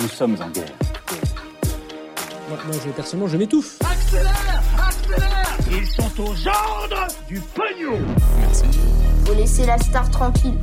Nous sommes en guerre. Moi, moi, je, personnellement, je m'étouffe. Accélère Accélère Ils sont aux ordres du pognon Faut laisser la star tranquille.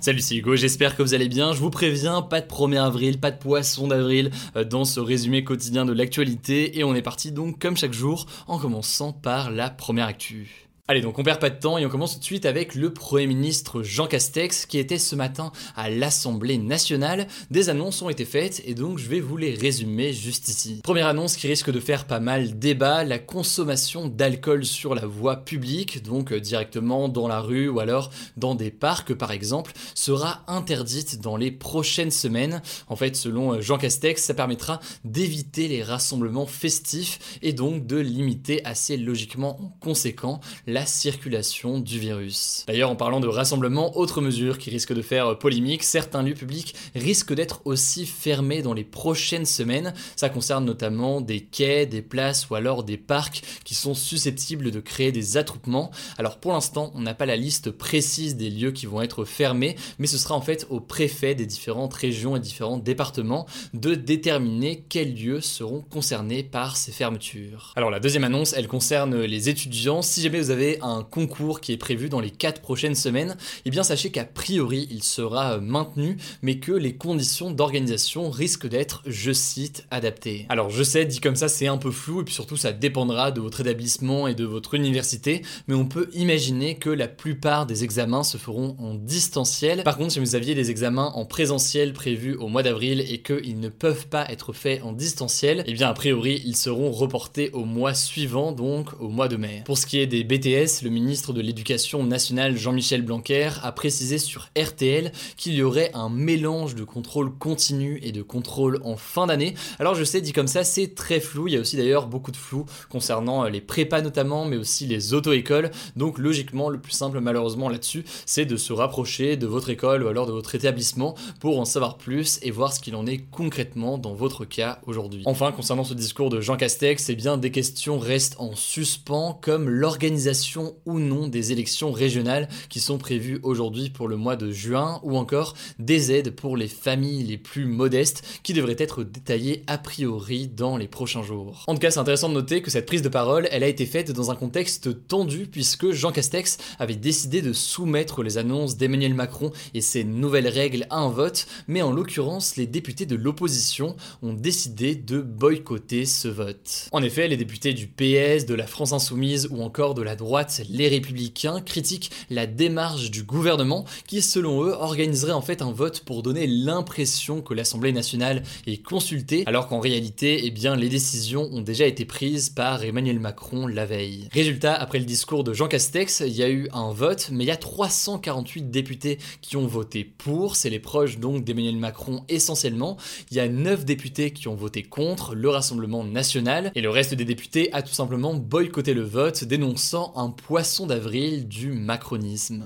Salut c'est Hugo, j'espère que vous allez bien. Je vous préviens, pas de 1er avril, pas de poisson d'avril euh, dans ce résumé quotidien de l'actualité et on est parti donc comme chaque jour en commençant par la première actu. Allez, donc on perd pas de temps et on commence tout de suite avec le Premier ministre Jean Castex qui était ce matin à l'Assemblée nationale. Des annonces ont été faites et donc je vais vous les résumer juste ici. Première annonce qui risque de faire pas mal débat, la consommation d'alcool sur la voie publique, donc euh, directement dans la rue ou alors dans des parcs par exemple, sera interdite dans les prochaines semaines. En fait, selon euh, Jean Castex, ça permettra d'éviter les rassemblements festifs et donc de limiter assez logiquement en conséquent la circulation du virus. D'ailleurs, en parlant de rassemblement, autre mesure qui risque de faire polémique, certains lieux publics risquent d'être aussi fermés dans les prochaines semaines. Ça concerne notamment des quais, des places ou alors des parcs qui sont susceptibles de créer des attroupements. Alors pour l'instant, on n'a pas la liste précise des lieux qui vont être fermés, mais ce sera en fait au préfet des différentes régions et différents départements de déterminer quels lieux seront concernés par ces fermetures. Alors la deuxième annonce, elle concerne les étudiants. Si jamais vous avez un concours qui est prévu dans les 4 prochaines semaines, eh bien sachez qu'a priori il sera euh, maintenu, mais que les conditions d'organisation risquent d'être, je cite, adaptées. Alors je sais, dit comme ça c'est un peu flou, et puis surtout ça dépendra de votre établissement et de votre université, mais on peut imaginer que la plupart des examens se feront en distanciel. Par contre, si vous aviez des examens en présentiel prévus au mois d'avril et qu'ils ne peuvent pas être faits en distanciel, eh bien a priori ils seront reportés au mois suivant, donc au mois de mai. Pour ce qui est des BTS, le ministre de l'Éducation nationale Jean-Michel Blanquer a précisé sur RTL qu'il y aurait un mélange de contrôle continu et de contrôle en fin d'année. Alors je sais, dit comme ça, c'est très flou. Il y a aussi d'ailleurs beaucoup de flou concernant les prépas notamment, mais aussi les auto-écoles. Donc logiquement, le plus simple malheureusement là-dessus, c'est de se rapprocher de votre école ou alors de votre établissement pour en savoir plus et voir ce qu'il en est concrètement dans votre cas aujourd'hui. Enfin, concernant ce discours de Jean Castex, eh bien des questions restent en suspens comme l'organisation ou non des élections régionales qui sont prévues aujourd'hui pour le mois de juin ou encore des aides pour les familles les plus modestes qui devraient être détaillées a priori dans les prochains jours. En tout cas, c'est intéressant de noter que cette prise de parole, elle a été faite dans un contexte tendu puisque Jean Castex avait décidé de soumettre les annonces d'Emmanuel Macron et ses nouvelles règles à un vote, mais en l'occurrence, les députés de l'opposition ont décidé de boycotter ce vote. En effet, les députés du PS, de la France Insoumise ou encore de la droite les républicains, critiquent la démarche du gouvernement qui, selon eux, organiserait en fait un vote pour donner l'impression que l'Assemblée nationale est consultée, alors qu'en réalité, eh bien, les décisions ont déjà été prises par Emmanuel Macron la veille. Résultat, après le discours de Jean Castex, il y a eu un vote, mais il y a 348 députés qui ont voté pour, c'est les proches donc d'Emmanuel Macron essentiellement. Il y a 9 députés qui ont voté contre le Rassemblement national, et le reste des députés a tout simplement boycotté le vote, dénonçant un poisson d'avril du macronisme.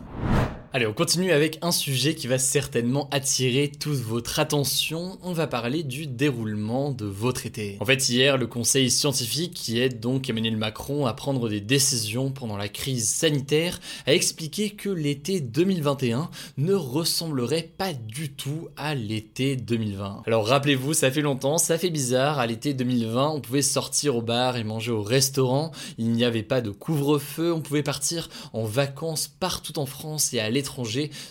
Allez, on continue avec un sujet qui va certainement attirer toute votre attention. On va parler du déroulement de votre été. En fait, hier, le conseil scientifique qui aide donc Emmanuel Macron à prendre des décisions pendant la crise sanitaire a expliqué que l'été 2021 ne ressemblerait pas du tout à l'été 2020. Alors rappelez-vous, ça fait longtemps, ça fait bizarre. À l'été 2020, on pouvait sortir au bar et manger au restaurant. Il n'y avait pas de couvre-feu. On pouvait partir en vacances partout en France et aller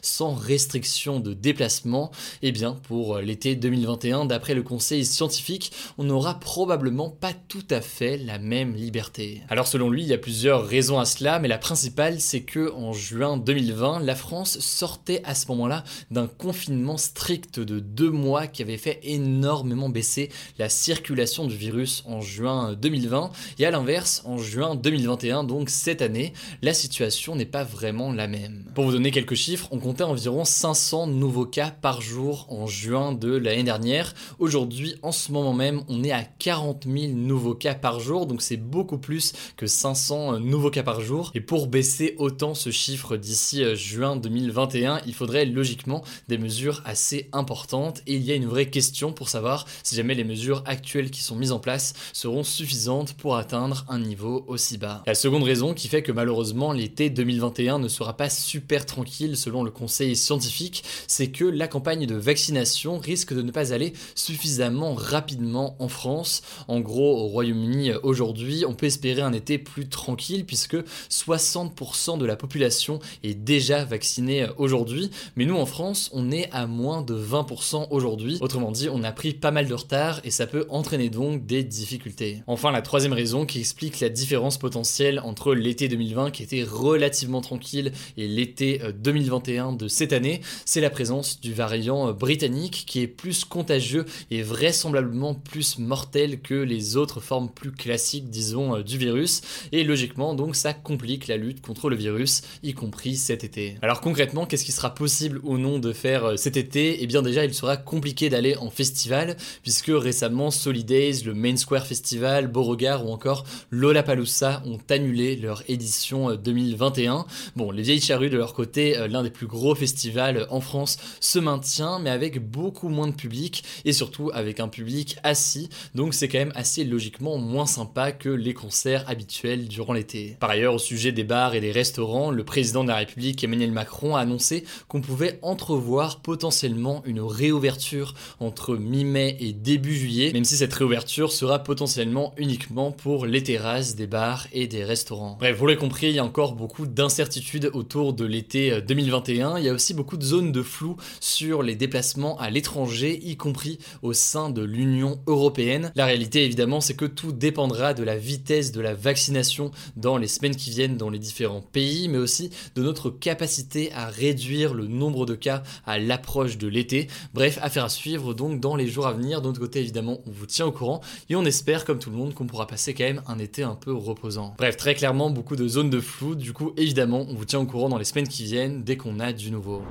sans restriction de déplacement. Eh bien, pour l'été 2021, d'après le conseil scientifique, on n'aura probablement pas tout à fait la même liberté. Alors selon lui, il y a plusieurs raisons à cela, mais la principale, c'est que en juin 2020, la France sortait à ce moment-là d'un confinement strict de deux mois qui avait fait énormément baisser la circulation du virus en juin 2020. Et à l'inverse, en juin 2021, donc cette année, la situation n'est pas vraiment la même. Pour vous donner quelques chiffres, on comptait environ 500 nouveaux cas par jour en juin de l'année dernière. Aujourd'hui, en ce moment même, on est à 40 000 nouveaux cas par jour, donc c'est beaucoup plus que 500 nouveaux cas par jour. Et pour baisser autant ce chiffre d'ici euh, juin 2021, il faudrait logiquement des mesures assez importantes. Et il y a une vraie question pour savoir si jamais les mesures actuelles qui sont mises en place seront suffisantes pour atteindre un niveau aussi bas. La seconde raison qui fait que malheureusement l'été 2021 ne sera pas super tranquille selon le conseil scientifique, c'est que la campagne de vaccination risque de ne pas aller suffisamment rapidement en France. En gros, au Royaume-Uni aujourd'hui, on peut espérer un été plus tranquille puisque 60% de la population est déjà vaccinée aujourd'hui, mais nous en France, on est à moins de 20% aujourd'hui. Autrement dit, on a pris pas mal de retard et ça peut entraîner donc des difficultés. Enfin, la troisième raison qui explique la différence potentielle entre l'été 2020 qui était relativement tranquille et l'été 2021 euh, de cette année, c'est la présence du variant euh, britannique qui est plus contagieux et vraisemblablement plus mortel que les autres formes plus classiques, disons, euh, du virus. Et logiquement, donc, ça complique la lutte contre le virus, y compris cet été. Alors concrètement, qu'est-ce qui sera possible ou non de faire cet été? Eh bien déjà, il sera compliqué d'aller en festival, puisque récemment Solidays, le Main Square Festival, Beauregard ou encore Lollapalooza ont annulé leur édition 2021. Euh, bon, les Vieilles Charrues de leur côté, euh, l'un des plus gros festivals en France, se maintient, mais avec beaucoup moins de public et surtout avec un public assis, donc c'est quand même assez logiquement moins sympa que les concerts habituels durant l'été. Par ailleurs, au sujet des bars et des restaurants, le président de la République Emmanuel Macron a annoncé qu'on pouvait entrevoir potentiellement une réouverture entre mi-mai et début juillet, même si cette réouverture sera potentiellement uniquement pour les terrasses des bars et des restaurants. Bref, vous l'avez compris, il y a encore beaucoup d'incertitudes autour de l'été 2021. Euh, il y a aussi beaucoup de zones de flou sur les déplacements à l'étranger, y compris au sein de l'Union européenne. La réalité, évidemment, c'est que tout dépendra de la vitesse de la vaccination dans les semaines qui viennent dans les différents pays, mais aussi de notre capacité à réduire le nombre de cas à l'approche de l'été. Bref, affaire à suivre donc dans les jours à venir. De notre côté, évidemment, on vous tient au courant et on espère, comme tout le monde, qu'on pourra passer quand même un été un peu reposant. Bref, très clairement, beaucoup de zones de flou. Du coup, évidemment, on vous tient au courant dans les semaines qui viennent dès qu'on a du nouveau.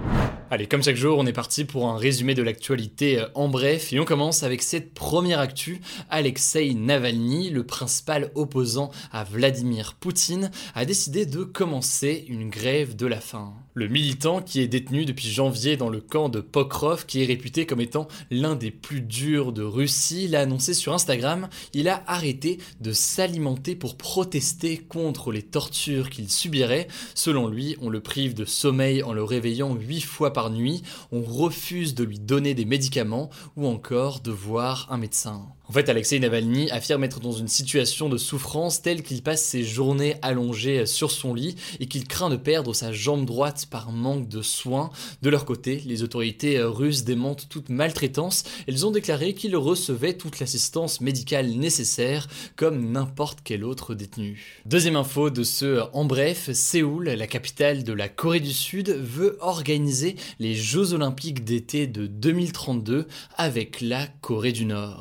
Allez, comme chaque jour, on est parti pour un résumé de l'actualité euh, en bref et on commence avec cette première actu. Alexei Navalny, le principal opposant à Vladimir Poutine, a décidé de commencer une grève de la faim. Le militant qui est détenu depuis janvier dans le camp de Pokrov, qui est réputé comme étant l'un des plus durs de Russie, l'a annoncé sur Instagram, il a arrêté de s'alimenter pour protester contre les tortures qu'il subirait. Selon lui, on le prive de sommeil en le réveillant 8 fois par nuit, on refuse de lui donner des médicaments ou encore de voir un médecin. En fait, Alexei Navalny affirme être dans une situation de souffrance telle qu'il passe ses journées allongées sur son lit et qu'il craint de perdre sa jambe droite par manque de soins. De leur côté, les autorités russes démentent toute maltraitance. Elles ont déclaré qu'il recevait toute l'assistance médicale nécessaire comme n'importe quel autre détenu. Deuxième info de ce en bref, Séoul, la capitale de la Corée du Sud, veut organiser les Jeux olympiques d'été de 2032 avec la Corée du Nord.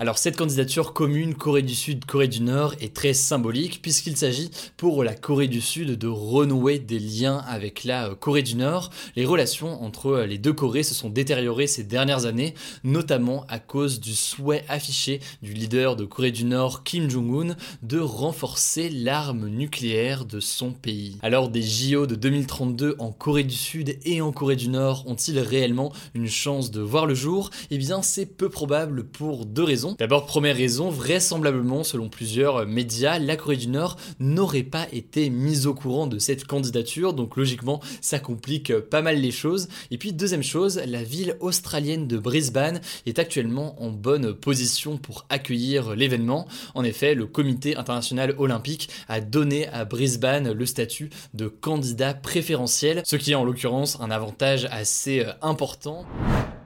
Commune Corée du Sud, Corée du Nord est très symbolique puisqu'il s'agit pour la Corée du Sud de renouer des liens avec la euh, Corée du Nord. Les relations entre euh, les deux Corées se sont détériorées ces dernières années, notamment à cause du souhait affiché du leader de Corée du Nord Kim Jong-un de renforcer l'arme nucléaire de son pays. Alors des JO de 2032 en Corée du Sud et en Corée du Nord ont-ils réellement une chance de voir le jour? Eh bien c'est peu probable pour deux raisons. D'abord, première Raison, vraisemblablement, selon plusieurs médias, la Corée du Nord n'aurait pas été mise au courant de cette candidature, donc logiquement, ça complique pas mal les choses. Et puis, deuxième chose, la ville australienne de Brisbane est actuellement en bonne position pour accueillir l'événement. En effet, le comité international olympique a donné à Brisbane le statut de candidat préférentiel, ce qui est en l'occurrence un avantage assez important.